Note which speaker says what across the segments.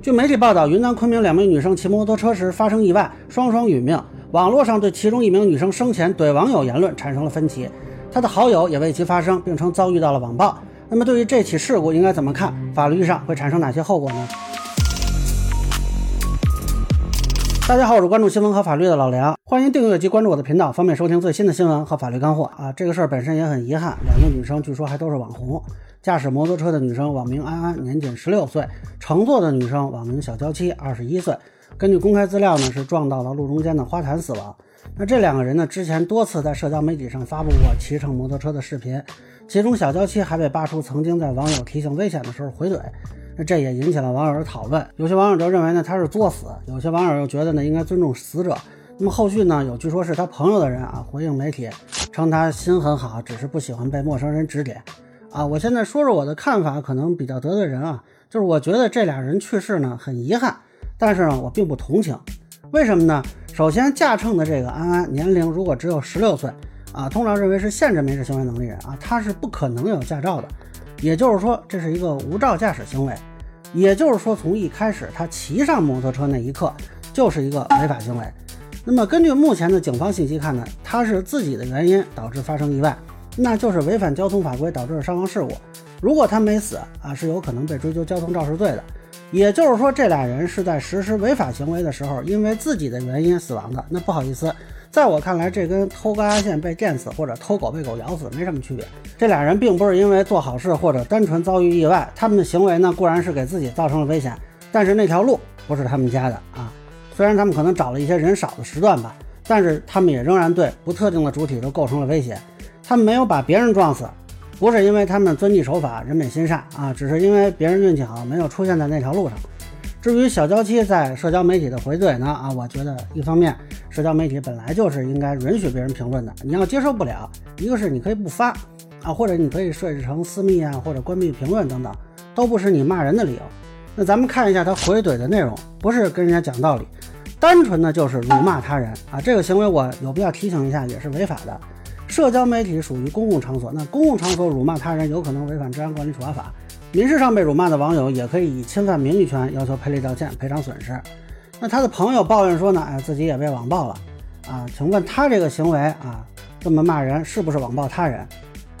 Speaker 1: 据媒体报道，云南昆明两名女生骑摩托车时发生意外，双双殒命。网络上对其中一名女生生前怼网友言论产生了分歧，她的好友也为其发声，并称遭遇到了网暴。那么，对于这起事故应该怎么看？法律上会产生哪些后果呢？大家好，我是关注新闻和法律的老梁，欢迎订阅及关注我的频道，方便收听最新的新闻和法律干货啊！这个事儿本身也很遗憾，两个女生据说还都是网红。驾驶摩托车的女生网名安安，年仅十六岁；乘坐的女生网名小娇妻，二十一岁。根据公开资料呢，是撞到了路中间的花坛死亡。那这两个人呢，之前多次在社交媒体上发布过骑乘摩托车的视频，其中小娇妻还被扒出曾经在网友提醒危险的时候回怼。那这也引起了网友的讨论，有些网友就认为呢他是作死，有些网友又觉得呢应该尊重死者。那么后续呢有据说是他朋友的人啊回应媒体，称他心很好，只是不喜欢被陌生人指点。啊，我现在说说我的看法，可能比较得罪人啊，就是我觉得这俩人去世呢很遗憾，但是呢我并不同情。为什么呢？首先驾乘的这个安安年龄如果只有十六岁啊，通常认为是限制民事行为能力人啊，他是不可能有驾照的。也就是说，这是一个无照驾驶行为。也就是说，从一开始他骑上摩托车那一刻，就是一个违法行为。那么，根据目前的警方信息看呢，他是自己的原因导致发生意外，那就是违反交通法规导致的伤亡事故。如果他没死啊，是有可能被追究交通肇事罪的。也就是说，这俩人是在实施违法行为的时候，因为自己的原因死亡的。那不好意思。在我看来，这跟偷高压线被电死或者偷狗被狗咬死没什么区别。这俩人并不是因为做好事或者单纯遭遇意外，他们的行为呢固然是给自己造成了危险，但是那条路不是他们家的啊。虽然他们可能找了一些人少的时段吧，但是他们也仍然对不特定的主体都构成了威胁。他们没有把别人撞死，不是因为他们遵纪守法、人美心善啊，只是因为别人运气好，没有出现在那条路上。至于小娇妻在社交媒体的回怼呢？啊，我觉得一方面，社交媒体本来就是应该允许别人评论的。你要接受不了，一个是你可以不发啊，或者你可以设置成私密啊，或者关闭评论等等，都不是你骂人的理由。那咱们看一下他回怼的内容，不是跟人家讲道理，单纯的就是辱骂他人啊。这个行为我有必要提醒一下，也是违法的。社交媒体属于公共场所，那公共场所辱骂他人，有可能违反治安管理处罚法。民事上被辱骂的网友也可以以侵犯名誉权要求赔礼道歉、赔偿损失。那他的朋友抱怨说呢，哎，自己也被网暴了啊？请问他这个行为啊，这么骂人是不是网暴他人？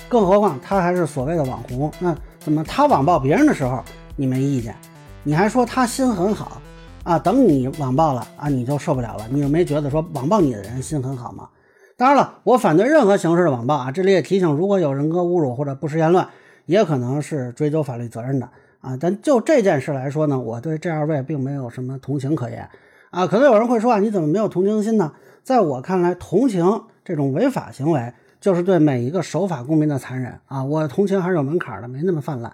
Speaker 1: 更何况他还是所谓的网红，那怎么他网暴别人的时候你没意见？你还说他心很好啊？等你网暴了啊，你就受不了了？你又没觉得说网暴你的人心很好吗？当然了，我反对任何形式的网暴啊！这里也提醒，如果有人格侮辱或者不实言论。也可能是追究法律责任的啊，但就这件事来说呢，我对这二位并没有什么同情可言啊。可能有人会说啊，你怎么没有同情心呢？在我看来，同情这种违法行为就是对每一个守法公民的残忍啊。我同情还是有门槛的，没那么泛滥。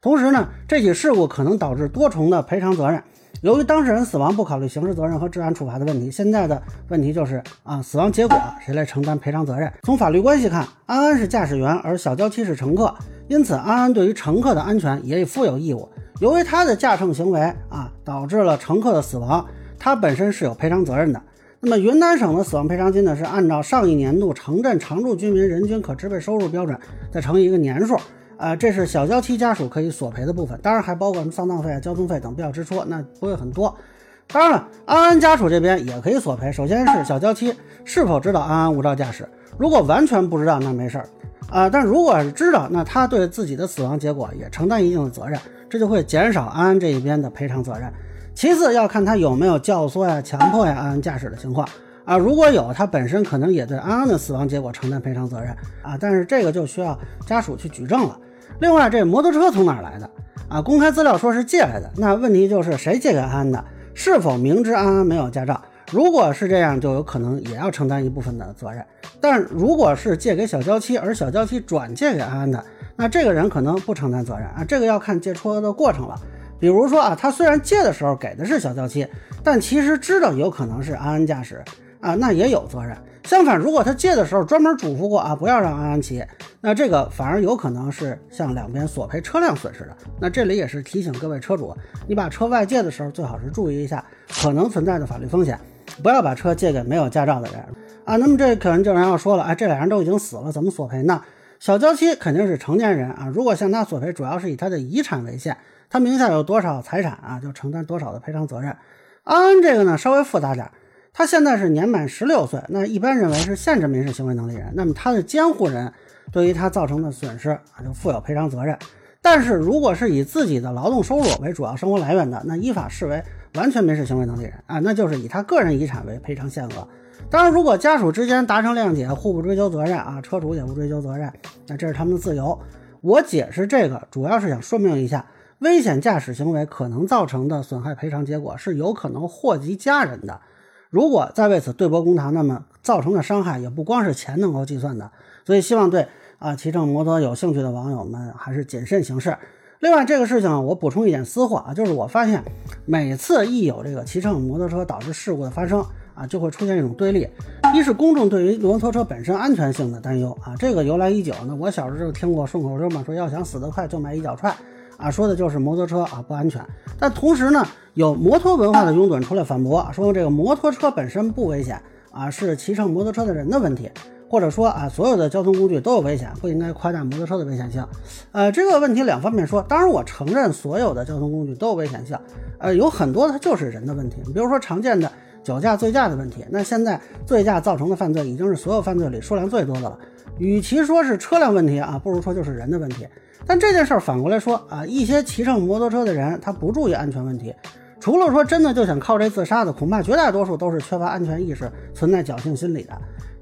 Speaker 1: 同时呢，这起事故可能导致多重的赔偿责任。由于当事人死亡不考虑刑事责任和治安处罚的问题，现在的问题就是啊，死亡结果谁来承担赔偿责任？从法律关系看，安安是驾驶员，而小娇妻是乘客，因此安安对于乘客的安全也负有义务。由于他的驾乘行为啊导致了乘客的死亡，他本身是有赔偿责任的。那么云南省的死亡赔偿金呢，是按照上一年度城镇常住居民人均可支配收入标准再乘以一个年数。啊，这是小娇妻家属可以索赔的部分，当然还包括什么丧葬费啊、交通费等必要支出，那不会很多。当然了，安安家属这边也可以索赔。首先是小娇妻是否知道安安无照驾驶，如果完全不知道，那没事儿啊。但如果是知道，那他对自己的死亡结果也承担一定的责任，这就会减少安安这一边的赔偿责任。其次要看他有没有教唆呀、强迫呀安安驾驶的情况。啊，如果有，他本身可能也对安安的死亡结果承担赔偿责任啊，但是这个就需要家属去举证了。另外，这摩托车从哪儿来的啊？公开资料说是借来的，那问题就是谁借给安安的？是否明知安安没有驾照？如果是这样，就有可能也要承担一部分的责任。但如果是借给小娇妻，而小娇妻转借给安安的，那这个人可能不承担责任啊。这个要看借车的过程了。比如说啊，他虽然借的时候给的是小娇妻，但其实知道有可能是安安驾驶。啊，那也有责任。相反，如果他借的时候专门嘱咐过啊，不要让安安骑，那这个反而有可能是向两边索赔车辆损失的。那这里也是提醒各位车主，你把车外借的时候，最好是注意一下可能存在的法律风险，不要把车借给没有驾照的人啊。那么这可能就有人要说了，哎，这俩人都已经死了，怎么索赔呢？小娇妻肯定是成年人啊，如果向他索赔，主要是以他的遗产为限，他名下有多少财产啊，就承担多少的赔偿责任。安安这个呢稍微复杂点，他现在是年满十六岁，那一般认为是限制民事行为能力人，那么他的监护人对于他造成的损失啊就负有赔偿责任。但是如果是以自己的劳动收入为主要生活来源的，那依法视为完全民事行为能力人啊，那就是以他个人遗产为赔偿限额。当然，如果家属之间达成谅解，互不追究责任啊，车主也不追究责任，那这是他们的自由。我解释这个主要是想说明一下，危险驾驶行为可能造成的损害赔偿结果是有可能祸及家人的。如果再为此对簿公堂，那么造成的伤害也不光是钱能够计算的。所以，希望对。啊，骑乘摩托有兴趣的网友们还是谨慎行事。另外，这个事情我补充一点私货啊，就是我发现每次一有这个骑乘摩托车导致事故的发生啊，就会出现一种对立：一是公众对于摩托车本身安全性的担忧啊，这个由来已久。那我小时候就听过顺口溜嘛，说要想死得快就买一脚踹啊，说的就是摩托车啊不安全。但同时呢，有摩托文化的拥趸出来反驳，说这个摩托车本身不危险啊，是骑乘摩托车的人的问题。或者说啊，所有的交通工具都有危险，不应该夸大摩托车的危险性。呃，这个问题两方面说。当然，我承认所有的交通工具都有危险性。呃，有很多它就是人的问题。比如说常见的酒驾、醉驾的问题。那现在醉驾造成的犯罪已经是所有犯罪里数量最多的了。与其说是车辆问题啊，不如说就是人的问题。但这件事儿反过来说啊，一些骑上摩托车的人他不注意安全问题，除了说真的就想靠这自杀的，恐怕绝大多数都是缺乏安全意识，存在侥幸心理的。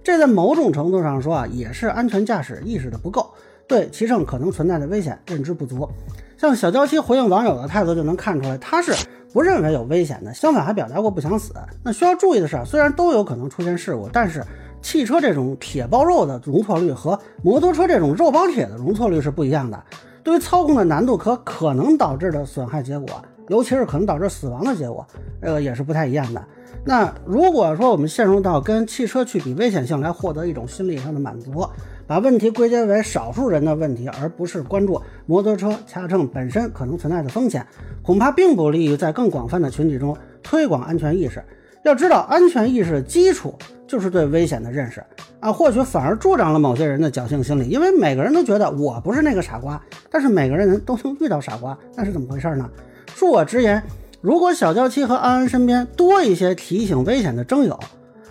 Speaker 1: 这在某种程度上说啊，也是安全驾驶意识的不够，对骑乘可能存在的危险认知不足。像小娇妻回应网友的态度就能看出来，他是不认为有危险的，相反还表达过不想死。那需要注意的是，虽然都有可能出现事故，但是汽车这种铁包肉的容错率和摩托车这种肉包铁的容错率是不一样的。对于操控的难度和可能导致的损害结果，尤其是可能导致死亡的结果，这个也是不太一样的。那如果说我们陷入到跟汽车去比危险性来获得一种心理上的满足，把问题归结为少数人的问题，而不是关注摩托车驾乘本身可能存在的风险，恐怕并不利于在更广泛的群体中推广安全意识。要知道，安全意识的基础就是对危险的认识啊，或许反而助长了某些人的侥幸心理，因为每个人都觉得我不是那个傻瓜，但是每个人都能遇到傻瓜，那是怎么回事呢？恕我直言。如果小娇妻和安安身边多一些提醒危险的征友，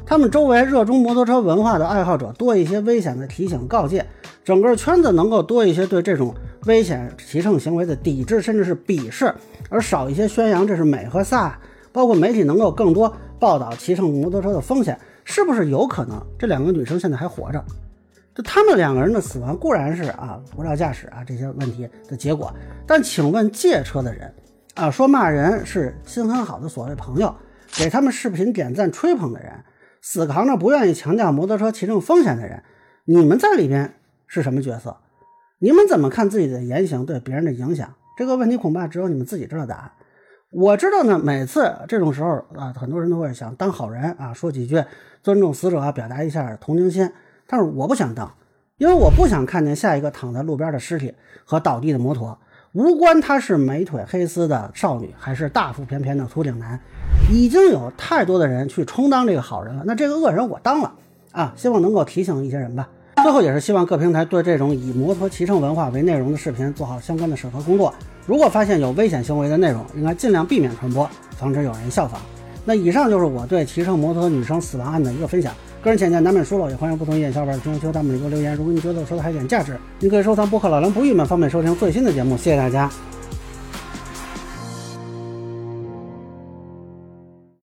Speaker 1: 他们周围热衷摩托车文化的爱好者多一些危险的提醒告诫，整个圈子能够多一些对这种危险骑乘行为的抵制，甚至是鄙视，而少一些宣扬这是美和飒，包括媒体能够更多报道骑乘摩托车的风险，是不是有可能这两个女生现在还活着？就他们两个人的死亡固然是啊无照驾驶啊这些问题的结果，但请问借车的人？啊，说骂人是心很好的所谓朋友，给他们视频点赞吹捧的人，死扛着不愿意强调摩托车骑乘风险的人，你们在里边是什么角色？你们怎么看自己的言行对别人的影响？这个问题恐怕只有你们自己知道答案。我知道呢，每次这种时候啊，很多人都会想当好人啊，说几句尊重死者啊，表达一下同情心。但是我不想当，因为我不想看见下一个躺在路边的尸体和倒地的摩托。无关他是美腿黑丝的少女，还是大腹便便的秃顶男，已经有太多的人去充当这个好人了。那这个恶人我当了啊！希望能够提醒一些人吧。最后也是希望各平台对这种以摩托骑乘文化为内容的视频做好相关的审核工作。如果发现有危险行为的内容，应该尽量避免传播，防止有人效仿。那以上就是我对骑乘摩托女生死亡案的一个分享。个人浅见难免疏漏，也欢迎不同意见小伙伴评论区弹幕里给我留言。如果你觉得我说的还有点价值，你可以收藏博客老梁不郁闷，方便收听最新的节目。谢谢大家。